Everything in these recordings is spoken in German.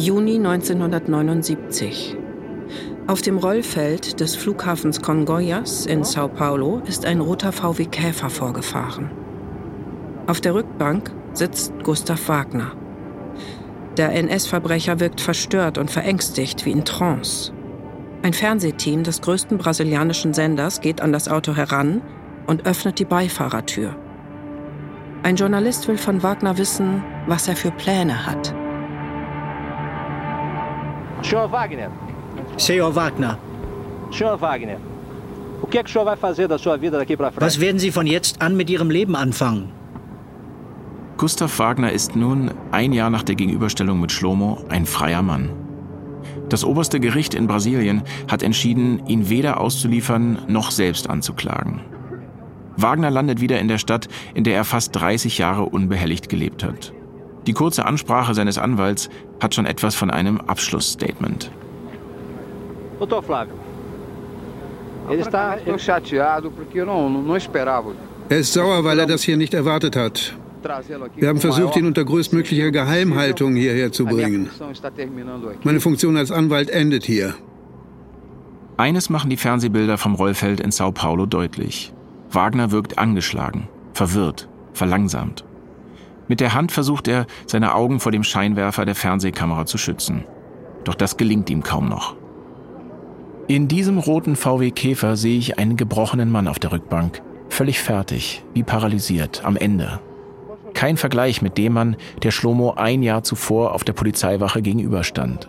Juni 1979. Auf dem Rollfeld des Flughafens Congonhas in Sao Paulo ist ein roter VW Käfer vorgefahren. Auf der Rückbank sitzt Gustav Wagner. Der NS-Verbrecher wirkt verstört und verängstigt wie in Trance. Ein Fernsehteam des größten brasilianischen Senders geht an das Auto heran und öffnet die Beifahrertür. Ein Journalist will von Wagner wissen, was er für Pläne hat. Senhor Wagner. Senhor Wagner. Senhor Wagner. O que é que o senhor vai fazer da sua vida daqui para frente? Was werden Sie von jetzt an mit Ihrem Leben anfangen? Gustav Wagner ist nun, ein Jahr nach der Gegenüberstellung mit Schlomo, ein freier Mann. Das oberste Gericht in Brasilien hat entschieden, ihn weder auszuliefern noch selbst anzuklagen. Wagner landet wieder in der Stadt, in der er fast 30 Jahre unbehelligt gelebt hat. Die kurze Ansprache seines Anwalts hat schon etwas von einem Abschlussstatement. Flávio. Não esperava. Er ist sauer, weil er das hier nicht erwartet hat. Wir haben versucht, ihn unter größtmöglicher Geheimhaltung hierher zu bringen. Meine Funktion als Anwalt endet hier. Eines machen die Fernsehbilder vom Rollfeld in Sao Paulo deutlich. Wagner wirkt angeschlagen, verwirrt, verlangsamt. Mit der Hand versucht er, seine Augen vor dem Scheinwerfer der Fernsehkamera zu schützen. Doch das gelingt ihm kaum noch. In diesem roten VW Käfer sehe ich einen gebrochenen Mann auf der Rückbank, völlig fertig, wie paralysiert, am Ende. Kein Vergleich mit dem Mann, der Schlomo ein Jahr zuvor auf der Polizeiwache gegenüberstand.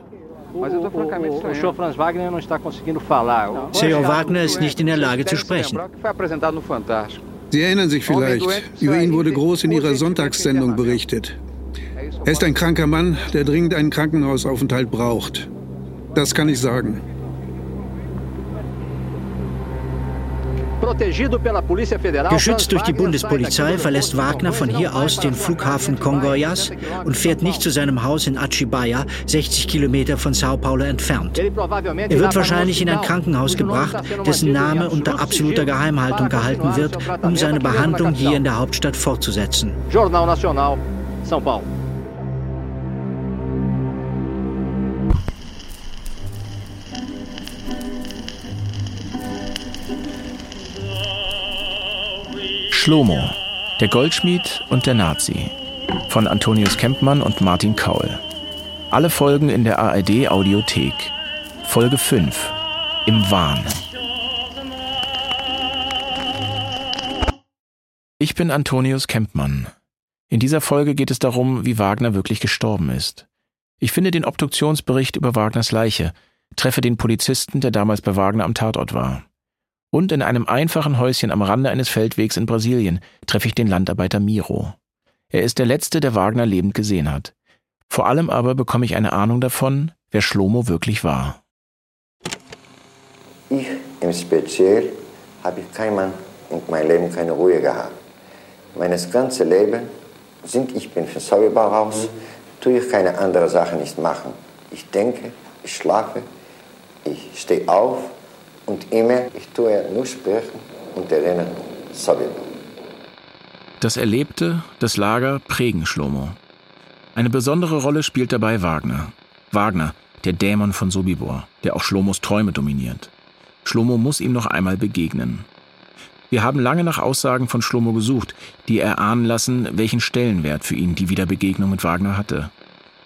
Senhor Wagner ist nicht in der Lage zu sprechen. Sie erinnern sich vielleicht, über ihn wurde groß in Ihrer Sonntagssendung berichtet. Er ist ein kranker Mann, der dringend einen Krankenhausaufenthalt braucht. Das kann ich sagen. Geschützt durch die Bundespolizei verlässt Wagner von hier aus den Flughafen Congonhas und fährt nicht zu seinem Haus in Atibaia, 60 Kilometer von Sao Paulo entfernt. Er wird wahrscheinlich in ein Krankenhaus gebracht, dessen Name unter absoluter Geheimhaltung gehalten wird, um seine Behandlung hier in der Hauptstadt fortzusetzen. Jornal Nacional, São Paulo. Schlomo, der Goldschmied und der Nazi von Antonius Kempmann und Martin Kaul. Alle Folgen in der ARD Audiothek. Folge 5 Im Wahn. Ich bin Antonius Kempmann. In dieser Folge geht es darum, wie Wagner wirklich gestorben ist. Ich finde den Obduktionsbericht über Wagners Leiche, treffe den Polizisten, der damals bei Wagner am Tatort war. Und in einem einfachen Häuschen am Rande eines Feldwegs in Brasilien treffe ich den Landarbeiter Miro. Er ist der Letzte, der Wagner lebend gesehen hat. Vor allem aber bekomme ich eine Ahnung davon, wer Schlomo wirklich war. Ich im Speziell habe ich kein Mann in meinem Leben keine Ruhe gehabt. Meines ganze Leben sind ich bin für Säuber raus, tue ich keine andere Sache nicht machen. Ich denke, ich schlafe, ich stehe auf und immer, ich tue nur sprechen und erinnern, Sobibor. Das Erlebte, das Lager prägen Schlomo. Eine besondere Rolle spielt dabei Wagner. Wagner, der Dämon von Sobibor, der auch Schlomos Träume dominiert. Schlomo muss ihm noch einmal begegnen. Wir haben lange nach Aussagen von Schlomo gesucht, die erahnen lassen, welchen Stellenwert für ihn die Wiederbegegnung mit Wagner hatte.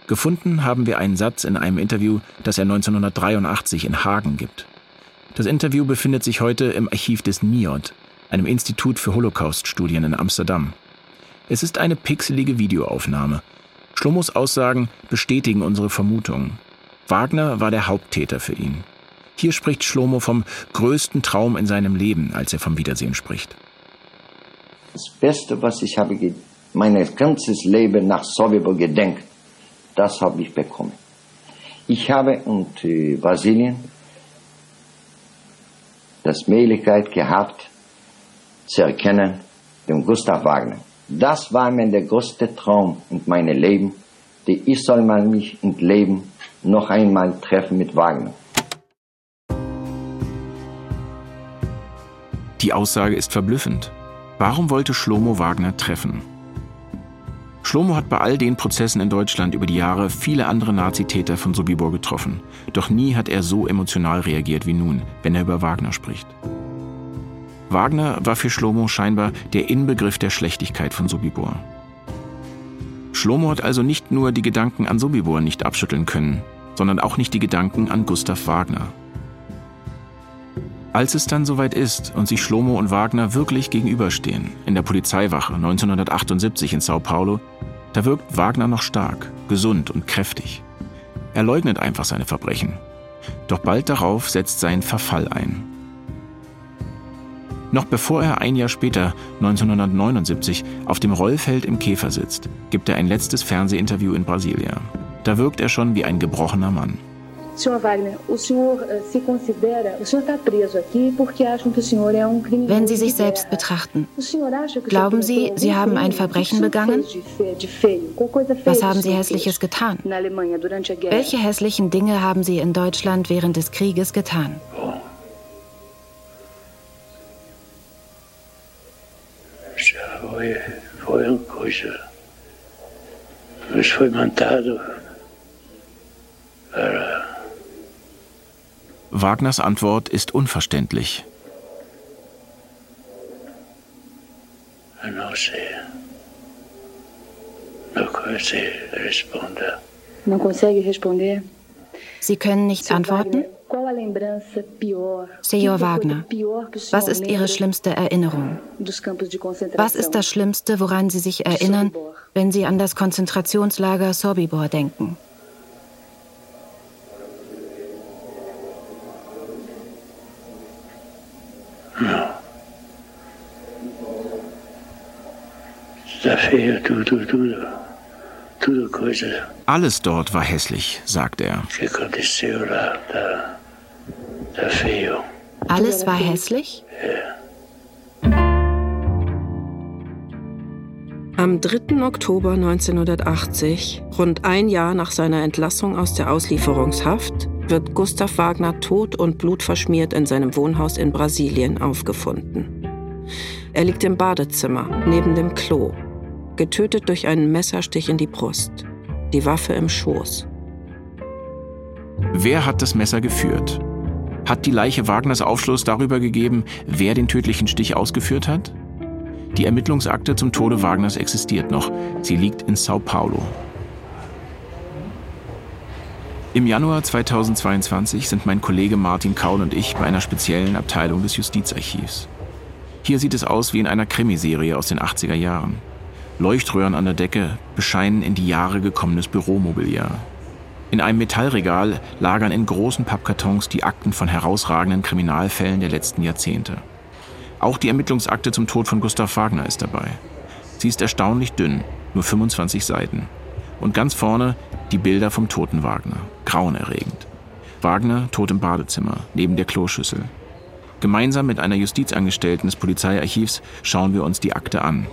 Gefunden haben wir einen Satz in einem Interview, das er 1983 in Hagen gibt. Das Interview befindet sich heute im Archiv des NIOD, einem Institut für Holocaust-Studien in Amsterdam. Es ist eine pixelige Videoaufnahme. Schlomos Aussagen bestätigen unsere Vermutungen. Wagner war der Haupttäter für ihn. Hier spricht Schlomo vom größten Traum in seinem Leben, als er vom Wiedersehen spricht. Das Beste, was ich habe, mein ganzes Leben nach Sobibor gedenkt, das habe ich bekommen. Ich habe in äh, Brasilien das Möglichkeit gehabt, zu erkennen, den Gustav Wagner. Das war mir der größte Traum in meinem Leben, die ich soll mal mich im Leben noch einmal treffen mit Wagner. Die Aussage ist verblüffend. Warum wollte Schlomo Wagner treffen? Schlomo hat bei all den Prozessen in Deutschland über die Jahre viele andere Nazitäter von Sobibor getroffen. Doch nie hat er so emotional reagiert wie nun, wenn er über Wagner spricht. Wagner war für Schlomo scheinbar der Inbegriff der Schlechtigkeit von Sobibor. Schlomo hat also nicht nur die Gedanken an Sobibor nicht abschütteln können, sondern auch nicht die Gedanken an Gustav Wagner. Als es dann soweit ist und sich Schlomo und Wagner wirklich gegenüberstehen, in der Polizeiwache 1978 in Sao Paulo, da wirkt Wagner noch stark, gesund und kräftig. Er leugnet einfach seine Verbrechen. Doch bald darauf setzt sein Verfall ein. Noch bevor er ein Jahr später, 1979, auf dem Rollfeld im Käfer sitzt, gibt er ein letztes Fernsehinterview in Brasilia. Da wirkt er schon wie ein gebrochener Mann. Wenn Sie sich selbst betrachten, glauben Sie, Sie haben ein Verbrechen begangen? Was haben Sie Hässliches getan? Welche hässlichen Dinge haben Sie in Deutschland während des Krieges getan? Foi, foi uma coisa. Mas foi montado para Wagners Antwort ist unverständlich. Sie können nicht antworten? Senor Wagner, was ist Ihre schlimmste Erinnerung? Was ist das Schlimmste, woran Sie sich erinnern, wenn Sie an das Konzentrationslager Sobibor denken? Alles dort war hässlich, sagt er. Alles war hässlich? Am 3. Oktober 1980, rund ein Jahr nach seiner Entlassung aus der Auslieferungshaft, wird Gustav Wagner tot und blutverschmiert in seinem Wohnhaus in Brasilien aufgefunden. Er liegt im Badezimmer, neben dem Klo, getötet durch einen Messerstich in die Brust, die Waffe im Schoß. Wer hat das Messer geführt? Hat die Leiche Wagners Aufschluss darüber gegeben, wer den tödlichen Stich ausgeführt hat? Die Ermittlungsakte zum Tode Wagners existiert noch. Sie liegt in Sao Paulo. Im Januar 2022 sind mein Kollege Martin Kaul und ich bei einer speziellen Abteilung des Justizarchivs. Hier sieht es aus wie in einer Krimiserie aus den 80er Jahren. Leuchtröhren an der Decke bescheinen in die Jahre gekommenes Büromobiliar. In einem Metallregal lagern in großen Pappkartons die Akten von herausragenden Kriminalfällen der letzten Jahrzehnte. Auch die Ermittlungsakte zum Tod von Gustav Wagner ist dabei. Sie ist erstaunlich dünn, nur 25 Seiten. Und ganz vorne die Bilder vom toten Wagner, grauenerregend. Wagner tot im Badezimmer, neben der Kloschüssel. Gemeinsam mit einer Justizangestellten des Polizeiarchivs schauen wir uns die Akte an.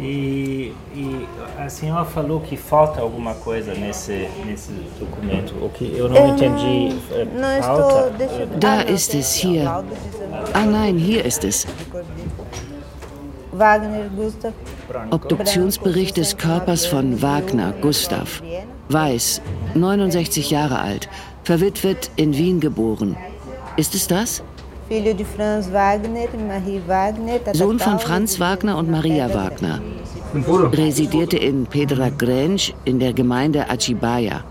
E, e a senhora falou que falta alguma coisa nesse, nesse documento. O que eu não entendi. Falta. Da ist es hier. Ah nein, hier ist es. Obduktionsbericht des Körpers von Wagner, Gustav. Weiß, 69 Jahre alt, verwitwet, in Wien geboren. Ist es das? Sohn von Franz Wagner und Maria Wagner. Residierte in Pedra Grange in der Gemeinde Achibaya.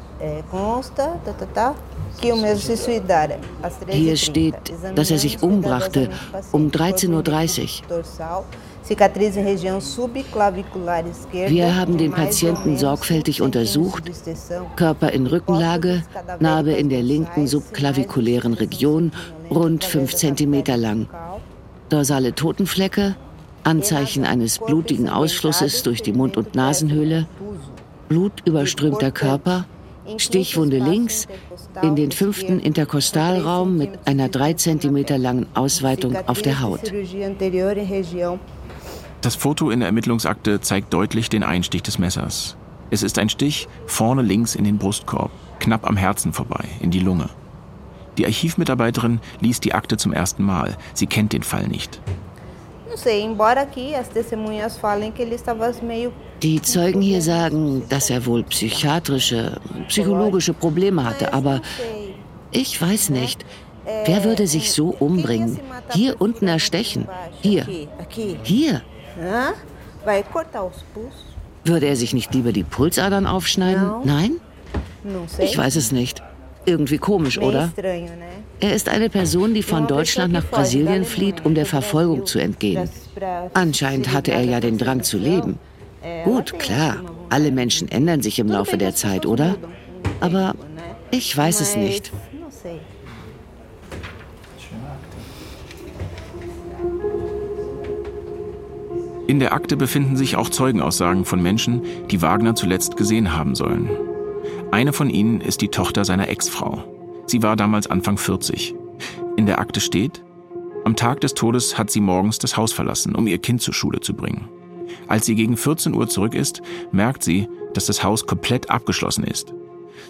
Hier steht, dass er sich umbrachte um 13.30 Uhr. Wir haben den Patienten sorgfältig untersucht. Körper in Rückenlage, Narbe in der linken subklavikulären Region, rund 5 cm lang. Dorsale Totenflecke, Anzeichen eines blutigen Ausflusses durch die Mund- und Nasenhöhle, blutüberströmter Körper, Stichwunde links, in den fünften Interkostalraum mit einer 3 cm langen Ausweitung auf der Haut. Das Foto in der Ermittlungsakte zeigt deutlich den Einstich des Messers. Es ist ein Stich vorne links in den Brustkorb, knapp am Herzen vorbei, in die Lunge. Die Archivmitarbeiterin liest die Akte zum ersten Mal. Sie kennt den Fall nicht. Die Zeugen hier sagen, dass er wohl psychiatrische, psychologische Probleme hatte, aber ich weiß nicht. Wer würde sich so umbringen? Hier unten erstechen. Hier. Hier. Würde er sich nicht lieber die Pulsadern aufschneiden? Nein? Ich weiß es nicht. Irgendwie komisch, oder? Er ist eine Person, die von Deutschland nach Brasilien flieht, um der Verfolgung zu entgehen. Anscheinend hatte er ja den Drang zu leben. Gut, klar, alle Menschen ändern sich im Laufe der Zeit, oder? Aber ich weiß es nicht. In der Akte befinden sich auch Zeugenaussagen von Menschen, die Wagner zuletzt gesehen haben sollen. Eine von ihnen ist die Tochter seiner Ex-Frau. Sie war damals Anfang 40. In der Akte steht, am Tag des Todes hat sie morgens das Haus verlassen, um ihr Kind zur Schule zu bringen. Als sie gegen 14 Uhr zurück ist, merkt sie, dass das Haus komplett abgeschlossen ist.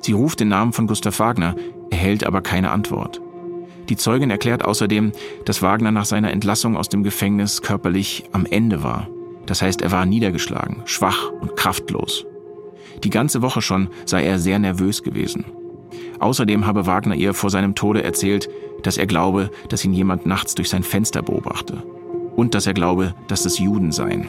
Sie ruft den Namen von Gustav Wagner, erhält aber keine Antwort. Die Zeugin erklärt außerdem, dass Wagner nach seiner Entlassung aus dem Gefängnis körperlich am Ende war. Das heißt, er war niedergeschlagen, schwach und kraftlos. Die ganze Woche schon sei er sehr nervös gewesen. Außerdem habe Wagner ihr vor seinem Tode erzählt, dass er glaube, dass ihn jemand nachts durch sein Fenster beobachte. Und dass er glaube, dass es Juden seien.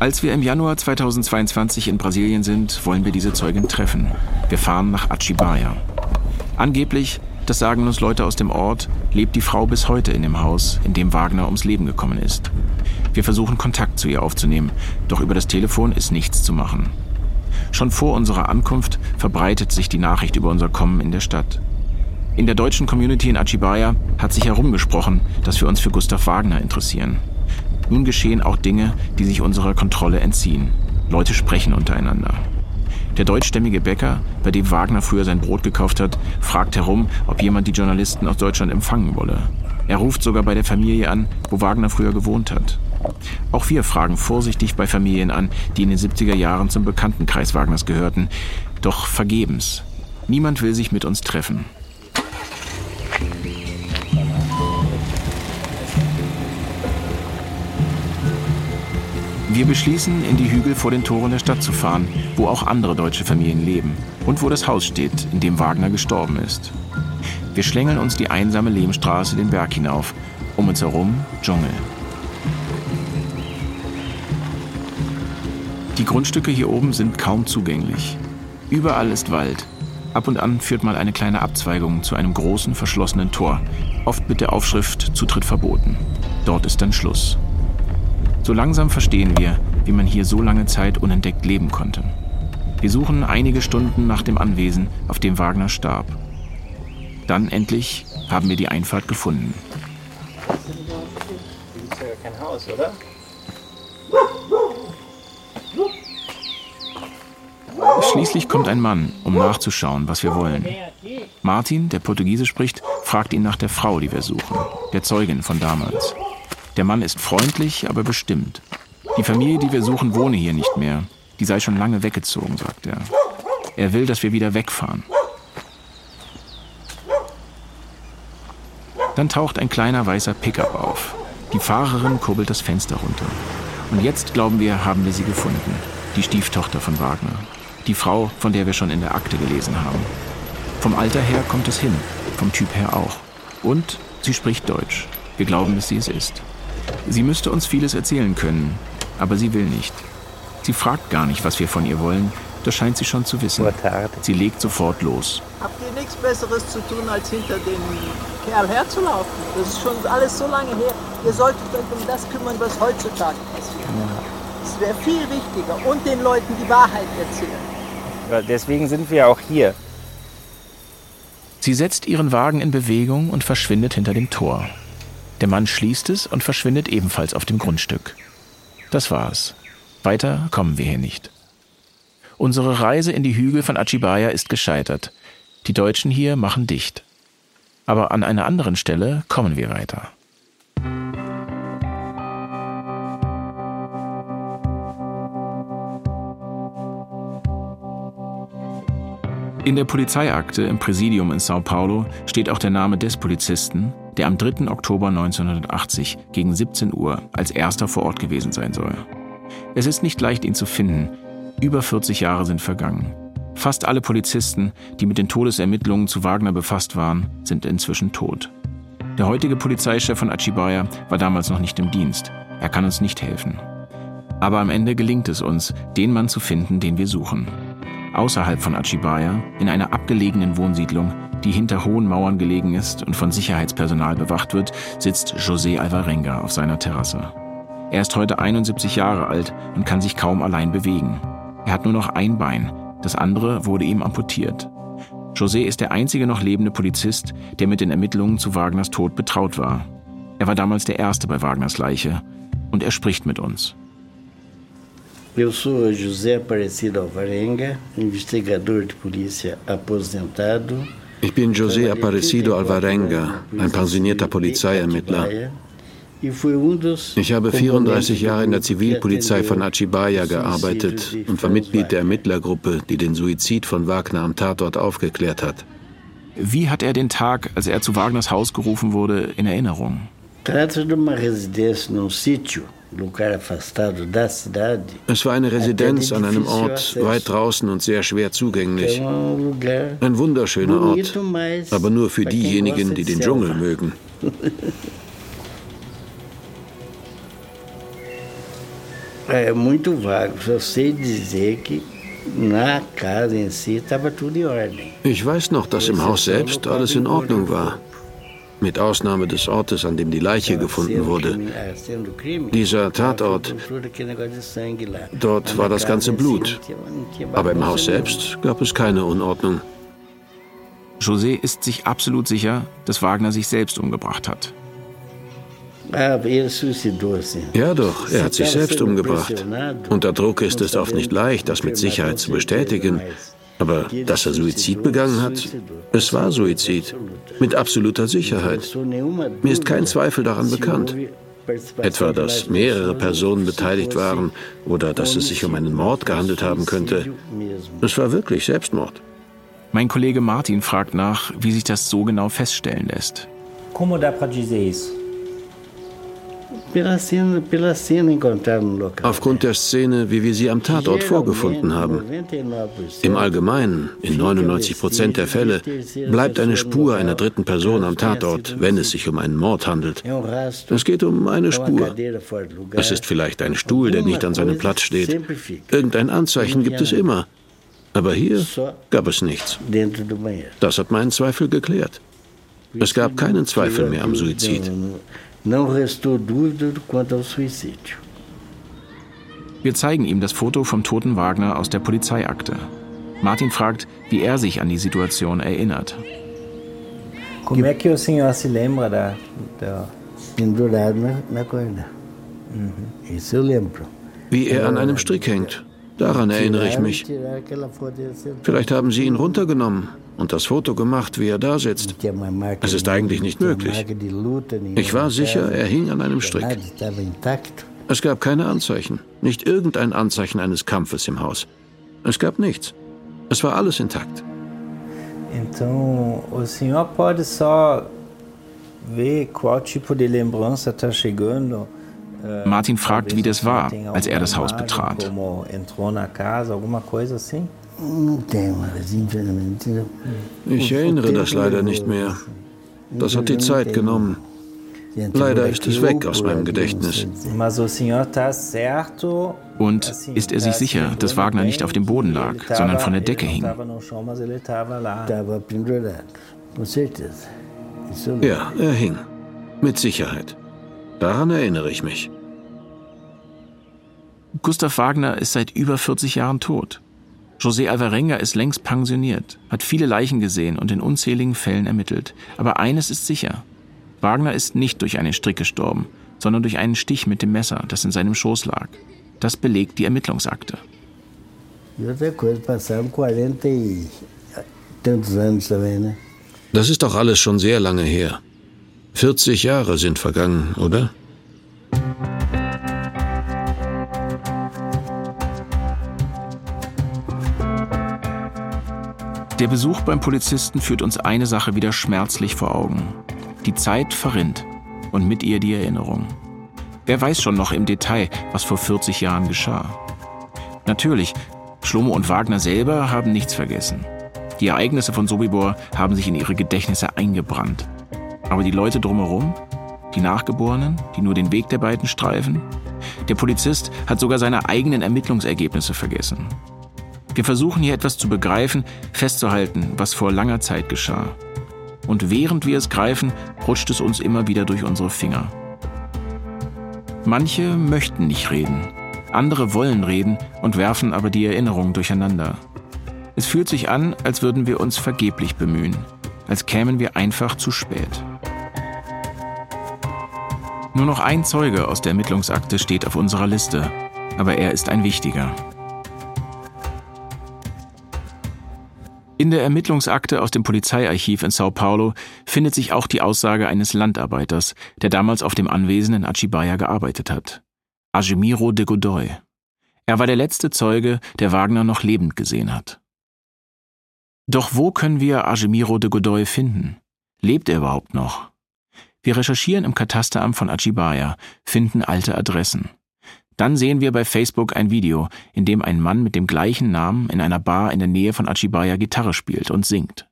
Als wir im Januar 2022 in Brasilien sind, wollen wir diese Zeugin treffen. Wir fahren nach Atibaia. Angeblich, das sagen uns Leute aus dem Ort, lebt die Frau bis heute in dem Haus, in dem Wagner ums Leben gekommen ist. Wir versuchen Kontakt zu ihr aufzunehmen, doch über das Telefon ist nichts zu machen. Schon vor unserer Ankunft verbreitet sich die Nachricht über unser Kommen in der Stadt. In der deutschen Community in Atibaia hat sich herumgesprochen, dass wir uns für Gustav Wagner interessieren. Nun geschehen auch Dinge, die sich unserer Kontrolle entziehen. Leute sprechen untereinander. Der deutschstämmige Bäcker, bei dem Wagner früher sein Brot gekauft hat, fragt herum, ob jemand die Journalisten aus Deutschland empfangen wolle. Er ruft sogar bei der Familie an, wo Wagner früher gewohnt hat. Auch wir fragen vorsichtig bei Familien an, die in den 70er Jahren zum Bekanntenkreis Wagners gehörten, doch vergebens. Niemand will sich mit uns treffen. Wir beschließen, in die Hügel vor den Toren der Stadt zu fahren, wo auch andere deutsche Familien leben und wo das Haus steht, in dem Wagner gestorben ist. Wir schlängeln uns die einsame Lehmstraße den Berg hinauf, um uns herum Dschungel. Die Grundstücke hier oben sind kaum zugänglich. Überall ist Wald. Ab und an führt mal eine kleine Abzweigung zu einem großen verschlossenen Tor, oft mit der Aufschrift Zutritt verboten. Dort ist dann Schluss. So langsam verstehen wir, wie man hier so lange Zeit unentdeckt leben konnte. Wir suchen einige Stunden nach dem Anwesen, auf dem Wagner starb. Dann endlich haben wir die Einfahrt gefunden. Das ist ja kein Haus, oder? Schließlich kommt ein Mann, um nachzuschauen, was wir wollen. Martin, der Portugiesisch spricht, fragt ihn nach der Frau, die wir suchen, der Zeugin von damals. Der Mann ist freundlich, aber bestimmt. Die Familie, die wir suchen, wohne hier nicht mehr. Die sei schon lange weggezogen, sagt er. Er will, dass wir wieder wegfahren. Dann taucht ein kleiner weißer Pickup auf. Die Fahrerin kurbelt das Fenster runter. Und jetzt, glauben wir, haben wir sie gefunden. Die Stieftochter von Wagner. Die Frau, von der wir schon in der Akte gelesen haben. Vom Alter her kommt es hin, vom Typ her auch. Und sie spricht Deutsch. Wir glauben, dass sie es ist. Sie müsste uns vieles erzählen können, aber sie will nicht. Sie fragt gar nicht, was wir von ihr wollen. Das scheint sie schon zu wissen. Sie legt sofort los. Habt ihr nichts Besseres zu tun, als hinter dem Kerl herzulaufen? Das ist schon alles so lange her. Ihr solltet euch um das kümmern, was heutzutage passiert. Das wäre viel wichtiger und den Leuten die Wahrheit erzählen. deswegen sind wir auch hier. Sie setzt ihren Wagen in Bewegung und verschwindet hinter dem Tor. Der Mann schließt es und verschwindet ebenfalls auf dem Grundstück. Das war's. Weiter kommen wir hier nicht. Unsere Reise in die Hügel von Achibaya ist gescheitert. Die Deutschen hier machen dicht. Aber an einer anderen Stelle kommen wir weiter. In der Polizeiakte im Präsidium in Sao Paulo steht auch der Name des Polizisten, der am 3. Oktober 1980 gegen 17 Uhr als erster vor Ort gewesen sein soll. Es ist nicht leicht, ihn zu finden. Über 40 Jahre sind vergangen. Fast alle Polizisten, die mit den Todesermittlungen zu Wagner befasst waren, sind inzwischen tot. Der heutige Polizeichef von Achibaya war damals noch nicht im Dienst. Er kann uns nicht helfen. Aber am Ende gelingt es uns, den Mann zu finden, den wir suchen. Außerhalb von Achibaya, in einer abgelegenen Wohnsiedlung, die hinter hohen Mauern gelegen ist und von Sicherheitspersonal bewacht wird, sitzt José Alvarenga auf seiner Terrasse. Er ist heute 71 Jahre alt und kann sich kaum allein bewegen. Er hat nur noch ein Bein, das andere wurde ihm amputiert. José ist der einzige noch lebende Polizist, der mit den Ermittlungen zu Wagners Tod betraut war. Er war damals der Erste bei Wagners Leiche und er spricht mit uns. Eu sou José Aparecido Alvarenga, investigador de polícia aposentado. Ich bin José Aparecido Alvarenga, ein pensionierter Polizeiermittler. Ich habe 34 Jahre in der Zivilpolizei von Achibaya gearbeitet und war Mitglied der Ermittlergruppe, die den Suizid von Wagner am Tatort aufgeklärt hat. Wie hat er den Tag, als er zu Wagners Haus gerufen wurde, in Erinnerung? Trata de uma residência num sítio es war eine Residenz an einem Ort weit draußen und sehr schwer zugänglich. Ein wunderschöner Ort, aber nur für diejenigen, die den Dschungel mögen. É muito vago, só sei dizer que na casa em si estava tudo em ordem. Ich weiß noch, dass im Haus selbst alles in Ordnung war. Mit Ausnahme des Ortes, an dem die Leiche gefunden wurde. Dieser Tatort, dort war das ganze Blut. Aber im Haus selbst gab es keine Unordnung. José ist sich absolut sicher, dass Wagner sich selbst umgebracht hat. Ja doch, er hat sich selbst umgebracht. Unter Druck ist es oft nicht leicht, das mit Sicherheit zu bestätigen. Aber dass er Suizid begangen hat, es war Suizid. Mit absoluter Sicherheit. Mir ist kein Zweifel daran bekannt. Etwa, dass mehrere Personen beteiligt waren oder dass es sich um einen Mord gehandelt haben könnte. Es war wirklich Selbstmord. Mein Kollege Martin fragt nach, wie sich das so genau feststellen lässt. Como dá para dizer isso? Aufgrund der Szene, wie wir sie am Tatort vorgefunden haben. Im Allgemeinen, in 99 Prozent der Fälle, bleibt eine Spur einer dritten Person am Tatort, wenn es sich um einen Mord handelt. Es geht um eine Spur. Es ist vielleicht ein Stuhl, der nicht an seinem Platz steht. Irgendein Anzeichen gibt es immer. Aber hier gab es nichts. Das hat meinen Zweifel geklärt. Es gab keinen Zweifel mehr am Suizid. Não restou dúvida quanto ao suicídio. Wir zeigen ihm das Foto vom toten Wagner aus der Polizeiakte. Martin fragt, wie er sich an die Situation erinnert. Como é que o senhor se lembra da, da... pendurado na, na corda? Isso eu lembro. Wie er an einem Strick hängt. Daran erinnere ich mich. Vielleicht haben sie ihn runtergenommen und das Foto gemacht, wie er da sitzt. Es ist eigentlich nicht möglich. Ich war sicher, er hing an einem Strick. Es gab keine Anzeichen, nicht irgendein Anzeichen eines Kampfes im Haus. Es gab nichts. Es war alles intakt. Então, o senhor pode só ver qual tipo de lembrança está chegando. Martin fragt, wie das war, als er das Haus betrat. Ich erinnere das leider nicht mehr. Das hat die Zeit genommen. Leider ist es weg aus meinem Gedächtnis. Und ist er sich sicher, dass Wagner nicht auf dem Boden lag, sondern von der Decke hing? Ja, er hing. Mit Sicherheit. Daran erinnere ich mich. Gustav Wagner ist seit über 40 Jahren tot. José Alvarenga ist längst pensioniert, hat viele Leichen gesehen und in unzähligen Fällen ermittelt. Aber eines ist sicher. Wagner ist nicht durch einen Strick gestorben, sondern durch einen Stich mit dem Messer, das in seinem Schoß lag. Das belegt die Ermittlungsakte. Das ist doch alles schon sehr lange her. 40 Jahre sind vergangen, oder? Der Besuch beim Polizisten führt uns eine Sache wieder schmerzlich vor Augen. Die Zeit verrinnt und mit ihr die Erinnerung. Wer weiß schon noch im Detail, was vor 40 Jahren geschah? Natürlich, Schlomo und Wagner selber haben nichts vergessen. Die Ereignisse von Sobibor haben sich in ihre Gedächtnisse eingebrannt. Aber die Leute drumherum? Die Nachgeborenen, die nur den Weg der beiden streifen? Der Polizist hat sogar seine eigenen Ermittlungsergebnisse vergessen. Wir versuchen hier etwas zu begreifen, festzuhalten, was vor langer Zeit geschah. Und während wir es greifen, rutscht es uns immer wieder durch unsere Finger. Manche möchten nicht reden, andere wollen reden und werfen aber die Erinnerungen durcheinander. Es fühlt sich an, als würden wir uns vergeblich bemühen, als kämen wir einfach zu spät. Nur noch ein Zeuge aus der Ermittlungsakte steht auf unserer Liste, aber er ist ein wichtiger. In der Ermittlungsakte aus dem Polizeiarchiv in Sao Paulo findet sich auch die Aussage eines Landarbeiters, der damals auf dem Anwesen in Achibaya gearbeitet hat. Agemiro de Godoy. Er war der letzte Zeuge, der Wagner noch lebend gesehen hat. Doch wo können wir Agemiro de Godoy finden? Lebt er überhaupt noch? Wir recherchieren im Katasteramt von Achibaya, finden alte Adressen. Dann sehen wir bei Facebook ein Video, in dem ein Mann mit dem gleichen Namen in einer Bar in der Nähe von Achibaya Gitarre spielt und singt.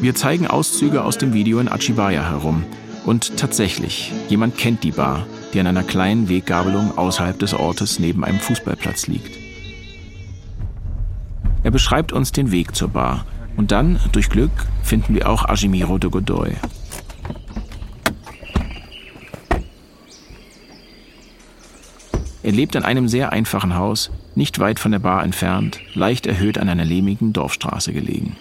Wir zeigen Auszüge aus dem Video in Achibaya herum. Und tatsächlich, jemand kennt die Bar, die an einer kleinen Weggabelung außerhalb des Ortes neben einem Fußballplatz liegt. Er beschreibt uns den Weg zur Bar und dann, durch Glück, finden wir auch Ajimiro de Godoy. Er lebt in einem sehr einfachen Haus, nicht weit von der Bar entfernt, leicht erhöht an einer lehmigen Dorfstraße gelegen.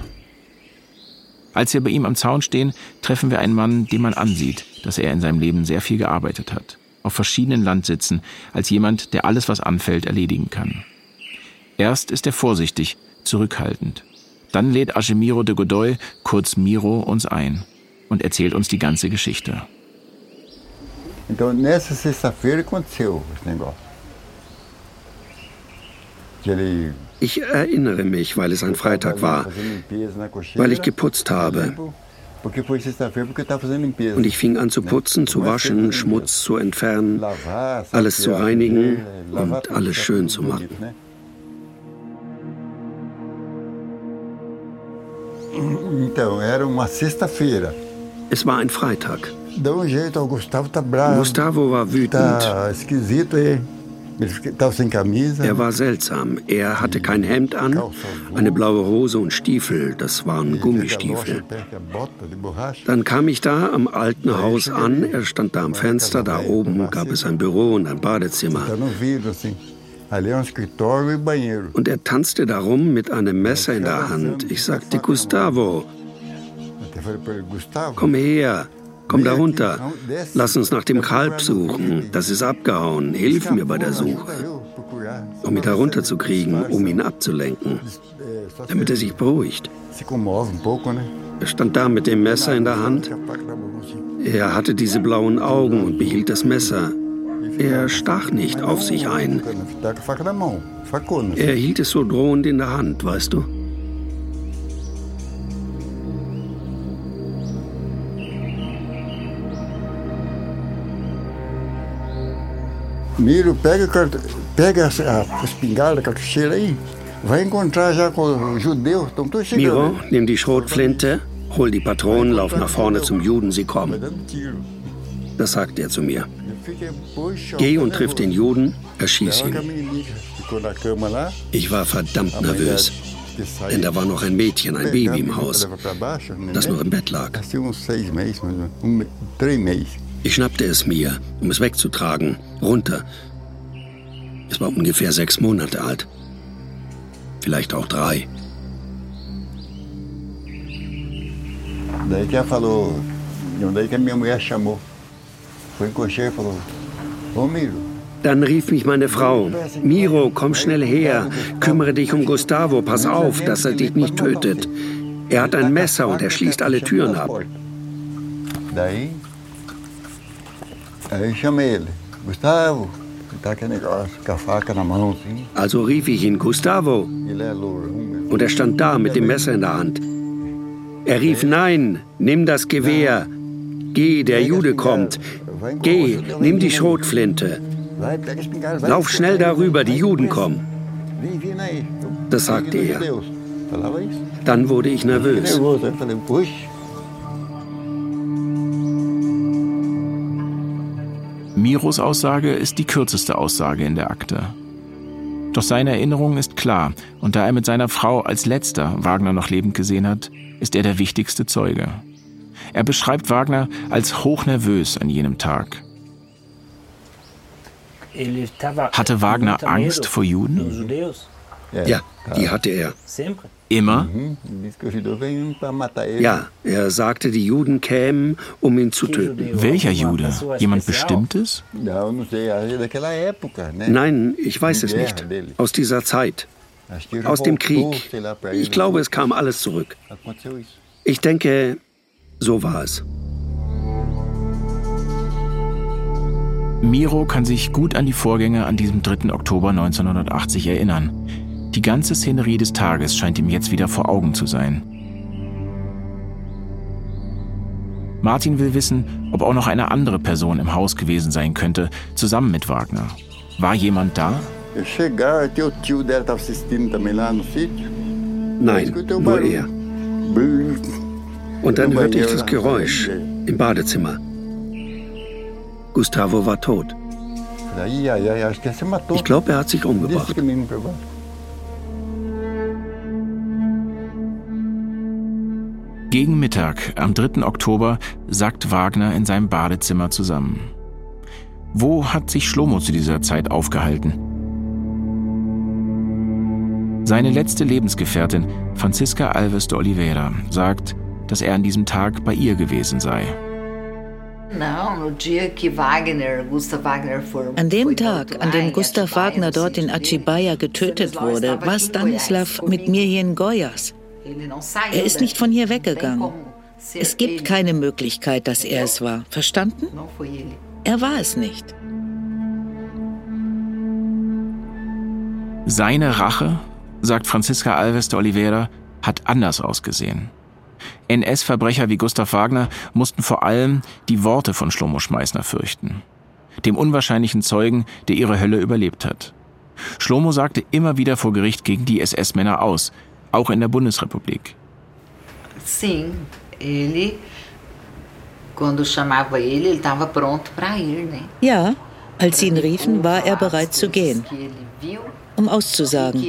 Als wir bei ihm am Zaun stehen, treffen wir einen Mann, dem man ansieht, dass er in seinem Leben sehr viel gearbeitet hat auf verschiedenen Landsitzen als jemand, der alles, was anfällt, erledigen kann. Erst ist er vorsichtig, zurückhaltend. Dann lädt Agemiro de Godoy, kurz Miro, uns ein und erzählt uns die ganze Geschichte. Então, nessa sexta-feira aconteceu esse negócio. Ich erinnere mich, weil es ein Freitag war, weil ich geputzt habe. Und ich fing an zu putzen, zu waschen, Schmutz zu entfernen, alles zu reinigen und alles schön zu machen. Es war ein Freitag. Gustavo war wütend. Er war seltsam. Er hatte kein Hemd an, eine blaue Hose und Stiefel. Das waren Gummistiefel. Dann kam ich da am alten Haus an. Er stand da am Fenster. Da oben gab es ein Büro und ein Badezimmer. Und er tanzte darum mit einem Messer in der Hand. Ich sagte, Gustavo, komm her. Komm da runter. Lass uns nach dem Kalb suchen. Das ist abgehauen. Hilf mir bei der Suche. Um ihn herunterzukriegen, um ihn abzulenken. Damit er sich beruhigt. Er stand da mit dem Messer in der Hand. Er hatte diese blauen Augen und behielt das Messer. Er stach nicht auf sich ein. Er hielt es so drohend in der Hand, weißt du? Miro, pega, pega a espingarda, cartucheira aí. Vai encontrar já com os judeus, estão todos chegando. Miro, nimm die Schrotflinte, hol die Patronen, lauf nach vorne zum Juden, sie kommen. Das sagt er zu mir. Geh und triff den Juden, erschieß ihn. Ich war verdammt nervös. Denn da war noch ein Mädchen, ein Baby im Haus, das noch im Bett lag. Ich schnappte es mir, um es wegzutragen, runter. Es war ungefähr sechs Monate alt. Vielleicht auch drei. Daí que ela falou, daí que a minha mulher chamou. Foi encoxer e falou, ô Miro. Dann rief mich meine Frau, Miro, komm schnell her, kümmere dich um Gustavo, pass auf, dass er dich nicht tötet. Er hat ein Messer und er schließt alle Türen ab. Also rief ich ihn Gustavo. Und er stand da mit dem Messer in der Hand. Er rief, nein, nimm das Gewehr. Geh, der Jude kommt. Geh, nimm die Schrotflinte. Lauf schnell darüber, die Juden kommen. Das sagte er. Dann wurde ich nervös. Miros Aussage ist die kürzeste Aussage in der Akte. Doch seine Erinnerung ist klar, und da er mit seiner Frau als letzter Wagner noch lebend gesehen hat, ist er der wichtigste Zeuge. Er beschreibt Wagner als hochnervös an jenem Tag. Hatte Wagner Angst vor Juden? Ja, die hatte er. Immer? Ja, er sagte, die Juden kämen, um ihn zu töten. Welcher Jude? Jemand Bestimmtes? Nein, ich weiß es nicht. Aus dieser Zeit. Aus dem Krieg. Ich glaube, es kam alles zurück. Ich denke, so war es. Miro kann sich gut an die Vorgänge an diesem 3. Oktober 1980 erinnern. Die ganze Szenerie des Tages scheint ihm jetzt wieder vor Augen zu sein. Martin will wissen, ob auch noch eine andere Person im Haus gewesen sein könnte, zusammen mit Wagner. War jemand da? Nein, nur er. Und dann hörte ich das Geräusch im Badezimmer. Gustavo war tot. Ich glaube, er hat sich umgebracht. Gegen Mittag am 3. Oktober sackt Wagner in seinem Badezimmer zusammen. Wo hat sich Schlomo zu dieser Zeit aufgehalten? Seine letzte Lebensgefährtin, Franziska Alves de Oliveira, sagt, dass er an diesem Tag bei ihr gewesen sei. An dem Tag, an dem Gustav Wagner dort in Achibaya getötet wurde, war Stanislav mit mir hier in Goyas. Er ist nicht von hier weggegangen. Es gibt keine Möglichkeit, dass er es war. Verstanden? Er war es nicht. Seine Rache, sagt Franziska Alves de Oliveira, hat anders ausgesehen. NS-Verbrecher wie Gustav Wagner mussten vor allem die Worte von Schlomo Schmeißner fürchten. Dem unwahrscheinlichen Zeugen, der ihre Hölle überlebt hat. Schlomo sagte immer wieder vor Gericht gegen die SS-Männer aus, auch in der Bundesrepublik. Sim, ele quando chamava ele, ele estava pronto para ir, ne? Ja, als sie ihn riefen, war er bereit zu gehen, um auszusagen,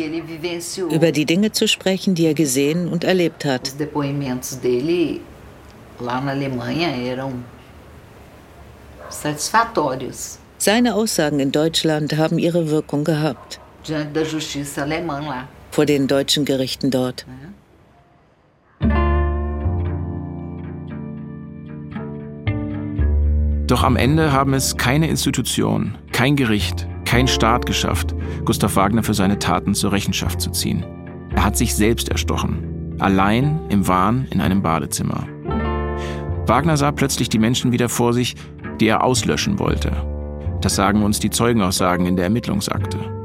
über die Dinge zu sprechen, die er gesehen und erlebt hat. Os depoimentos dele lá na Alemanha eram satisfatórios. Seine Aussagen in Deutschland haben ihre Wirkung gehabt. Diante da justiça alemã lá vor den deutschen Gerichten dort. Doch am Ende haben es keine Institution, kein Gericht, kein Staat geschafft, Gustav Wagner für seine Taten zur Rechenschaft zu ziehen. Er hat sich selbst erstochen, allein im Wahn in einem Badezimmer. Wagner sah plötzlich die Menschen wieder vor sich, die er auslöschen wollte. Das sagen uns die Zeugenaussagen in der Ermittlungsakte.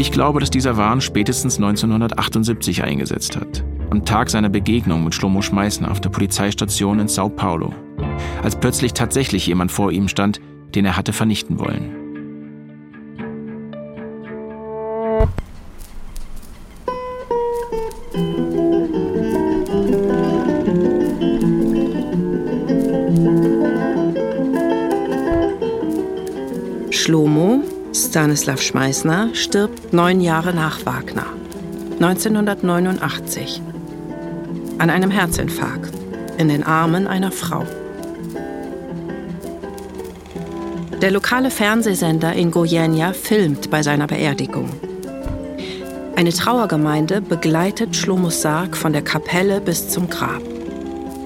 Ich glaube, dass dieser Wahn spätestens 1978 eingesetzt hat. Am Tag seiner Begegnung mit Schlomo Schmeißner auf der Polizeistation in Sao Paulo. Als plötzlich tatsächlich jemand vor ihm stand, den er hatte vernichten wollen. Stanislav Schmeißner stirbt neun Jahre nach Wagner, 1989, an einem Herzinfarkt in den Armen einer Frau. Der lokale Fernsehsender in Goiânia filmt bei seiner Beerdigung. Eine Trauergemeinde begleitet Schlomos Sarg von der Kapelle bis zum Grab.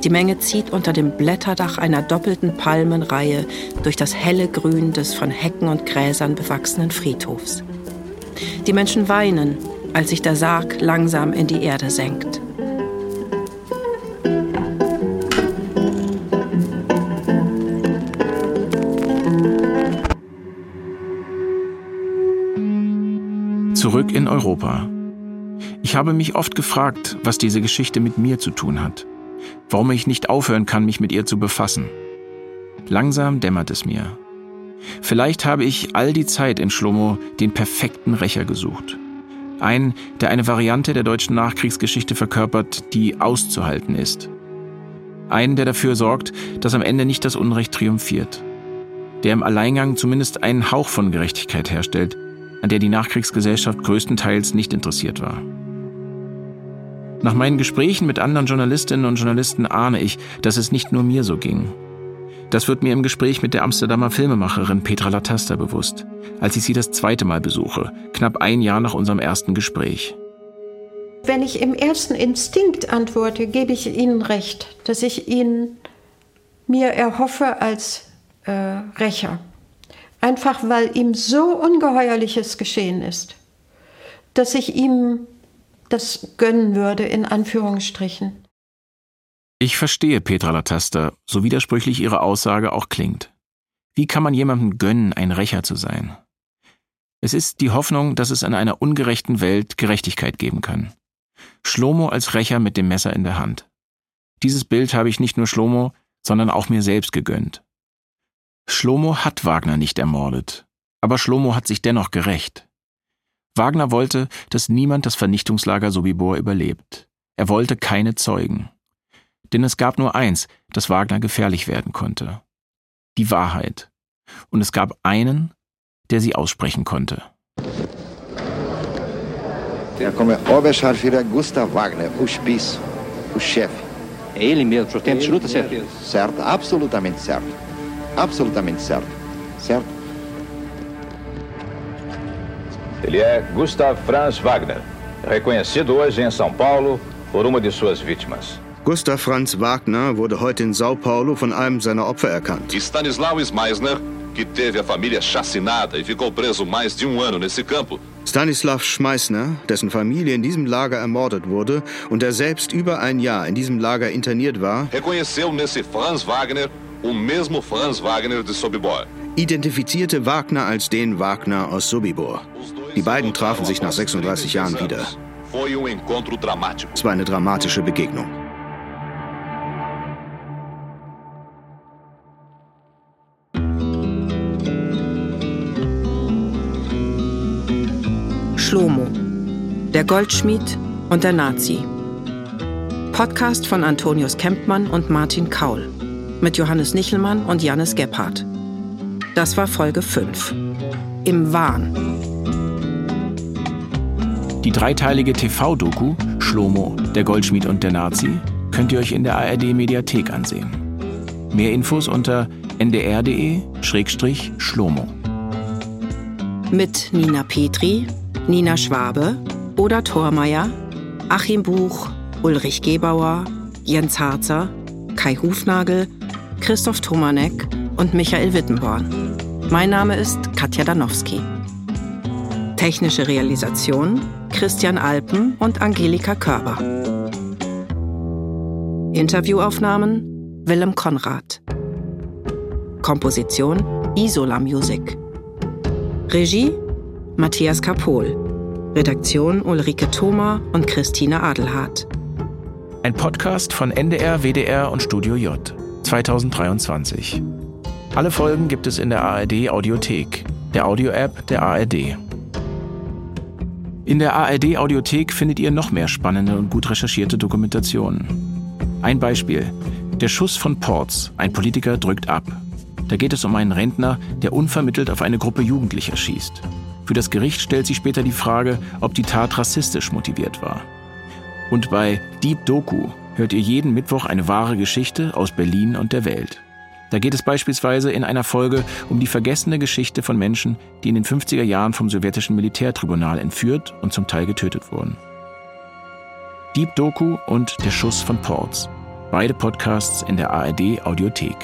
Die Menge zieht unter dem Blätterdach einer doppelten Palmenreihe durch das helle Grün des von Hecken und Gräsern bewachsenen Friedhofs. Die Menschen weinen, als sich der Sarg langsam in die Erde senkt. Zurück in Europa. Ich habe mich oft gefragt, was diese Geschichte mit mir zu tun hat. Warum ich nicht aufhören kann, mich mit ihr zu befassen. Langsam dämmert es mir. Vielleicht habe ich all die Zeit in Schlomo den perfekten Rächer gesucht. Einen, der eine Variante der deutschen Nachkriegsgeschichte verkörpert, die auszuhalten ist. Einen, der dafür sorgt, dass am Ende nicht das Unrecht triumphiert. Der im Alleingang zumindest einen Hauch von Gerechtigkeit herstellt, an der die Nachkriegsgesellschaft größtenteils nicht interessiert war. Nach meinen Gesprächen mit anderen Journalistinnen und Journalisten ahne ich, dass es nicht nur mir so ging. Das wird mir im Gespräch mit der Amsterdamer Filmemacherin Petra Latasta bewusst, als ich sie das zweite Mal besuche, knapp ein Jahr nach unserem ersten Gespräch. Wenn ich im ersten Instinkt antworte, gebe ich Ihnen recht, dass ich ihn mir erhoffe als äh, Rächer. Einfach weil ihm so ungeheuerliches geschehen ist, dass ich ihm das gönnen würde, in Anführungsstrichen. Ich verstehe Petra Latasta, so widersprüchlich ihre Aussage auch klingt. Wie kann man jemandem gönnen, ein Rächer zu sein? Es ist die Hoffnung, dass es in einer ungerechten Welt Gerechtigkeit geben kann. Schlomo als Rächer mit dem Messer in der Hand. Dieses Bild habe ich nicht nur Schlomo, sondern auch mir selbst gegönnt. Schlomo hat Wagner nicht ermordet, aber Schlomo hat sich dennoch gerecht. Wagner wollte, dass niemand das Vernichtungslager Sobibor überlebt. Er wollte keine Zeugen. Denn es gab nur eins, das Wagner gefährlich werden konnte. Die Wahrheit. Und es gab einen, der sie aussprechen konnte. Tem como Oberscharführer Gustav Wagner, o Spitz, o chefe. É ele mesmo, o senhor tem absoluta certeza? Certo, absolutamente certo. Absolutamente certo. Certo? Ele é Gustav Franz Wagner, reconhecido hoje em São Paulo por uma de suas vítimas. Gustav Franz Wagner wurde heute in Sao Paulo von einem seiner Opfer erkannt. Stanislaw Meisner, que teve a família chacinada e ficou preso mais de um ano nesse campo. Stanislav Schmeissner, dessen Familie in diesem Lager ermordet wurde und der selbst über ein Jahr in diesem Lager interniert war, reconheceu nesse Franz Wagner o mesmo Franz Wagner de Sobibor. Identifizierte Wagner als den Wagner aus Sobibor. Die beiden trafen sich nach 36 Jahren wieder. Es war eine dramatische Begegnung. Schlomo, der Goldschmied und der Nazi. Podcast von Antonius Kempmann und Martin Kaul mit Johannes Nichelmann und Jannis Gebhardt. Das war Folge 5. Im Wahn. Die dreiteilige TV-Doku Schlomo, der Goldschmied und der Nazi könnt ihr euch in der ARD-Mediathek ansehen. Mehr Infos unter ndr.de-schlomo. Mit Nina Petri, Nina Schwabe, Oda Thormeier, Achim Buch, Ulrich Gebauer, Jens Harzer, Kai Hufnagel, Christoph Tomanek und Michael Wittenborn. Mein Name ist Katja Danowski. Technische Realisation Christian Alpen und Angelika Körber. Interviewaufnahmen Willem Konrad. Komposition Isola Music. Regie Matthias Kapol. Redaktion Ulrike Thoma und Christine Adelhardt. Ein Podcast von NDR, WDR und Studio J 2023. Alle Folgen gibt es in der ARD Audiothek, der Audio-App der ARD. In der ARD Audiothek findet ihr noch mehr spannende und gut recherchierte Dokumentationen. Ein Beispiel. Der Schuss von Ports. Ein Politiker drückt ab. Da geht es um einen Rentner, der unvermittelt auf eine Gruppe Jugendlicher schießt. Für das Gericht stellt sich später die Frage, ob die Tat rassistisch motiviert war. Und bei Deep Doku hört ihr jeden Mittwoch eine wahre Geschichte aus Berlin und der Welt. Da geht es beispielsweise in einer Folge um die vergessene Geschichte von Menschen, die in den 50er Jahren vom sowjetischen Militärtribunal entführt und zum Teil getötet wurden. Deep Doku und Der Schuss von Ports. Beide Podcasts in der ARD Audiothek.